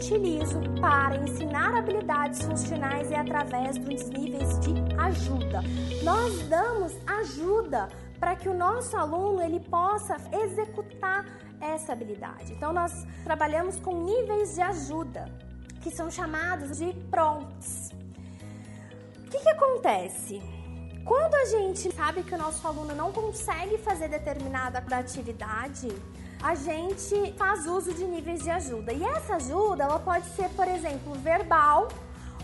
Utilizo para ensinar habilidades funcionais é através dos níveis de ajuda. Nós damos ajuda para que o nosso aluno ele possa executar essa habilidade. Então nós trabalhamos com níveis de ajuda, que são chamados de prompts. O que, que acontece? Quando a gente sabe que o nosso aluno não consegue fazer determinada atividade, a gente faz uso de níveis de ajuda. E essa ajuda, ela pode ser, por exemplo, verbal,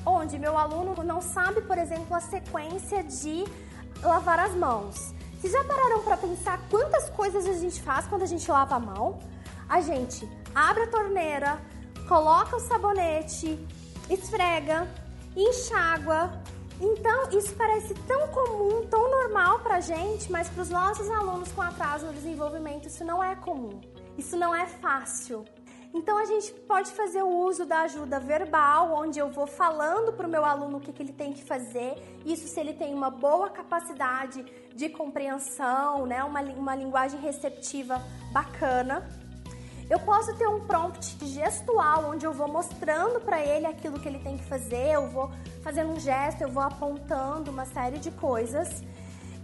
onde meu aluno não sabe, por exemplo, a sequência de lavar as mãos. Vocês já pararam para pensar quantas coisas a gente faz quando a gente lava a mão? A gente abre a torneira, coloca o sabonete, esfrega, enxágua. Então, isso parece tão comum, tão normal gente, mas para os nossos alunos com atraso no desenvolvimento, isso não é comum. Isso não é fácil. Então a gente pode fazer o uso da ajuda verbal, onde eu vou falando para o meu aluno o que, que ele tem que fazer. Isso se ele tem uma boa capacidade de compreensão, né? uma, uma linguagem receptiva bacana. Eu posso ter um prompt gestual, onde eu vou mostrando para ele aquilo que ele tem que fazer, eu vou fazendo um gesto, eu vou apontando uma série de coisas.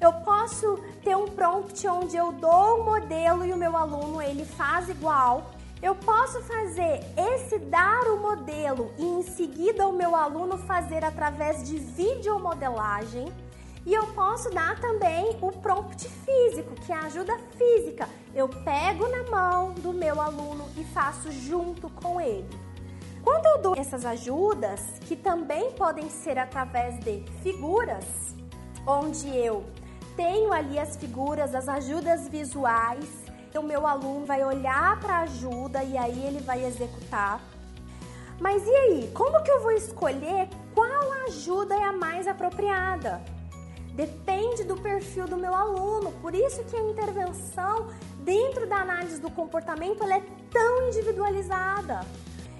Eu posso ter um prompt onde eu dou o modelo e o meu aluno ele faz igual. Eu posso fazer esse dar o modelo e em seguida o meu aluno fazer através de videomodelagem. E eu posso dar também o prompt físico, que é a ajuda física. Eu pego na mão do meu aluno e faço junto com ele. Quando eu dou essas ajudas, que também podem ser através de figuras, onde eu tenho ali as figuras, as ajudas visuais, o meu aluno vai olhar para a ajuda e aí ele vai executar. Mas e aí, como que eu vou escolher qual ajuda é a mais apropriada? Depende do perfil do meu aluno, por isso que a intervenção dentro da análise do comportamento é tão individualizada.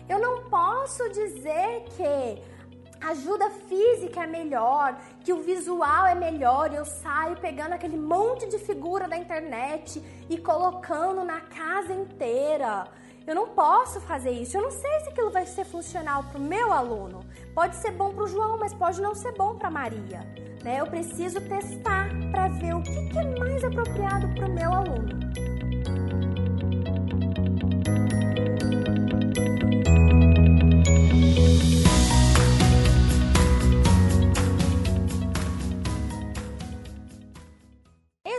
Eu não posso dizer que ajuda física é melhor, que o visual é melhor, eu saio pegando aquele monte de figura da internet e colocando na casa inteira. Eu não posso fazer isso. Eu não sei se aquilo vai ser funcional para o meu aluno. Pode ser bom para o João, mas pode não ser bom para Maria. Né? Eu preciso testar para ver o que, que é mais apropriado para o meu aluno.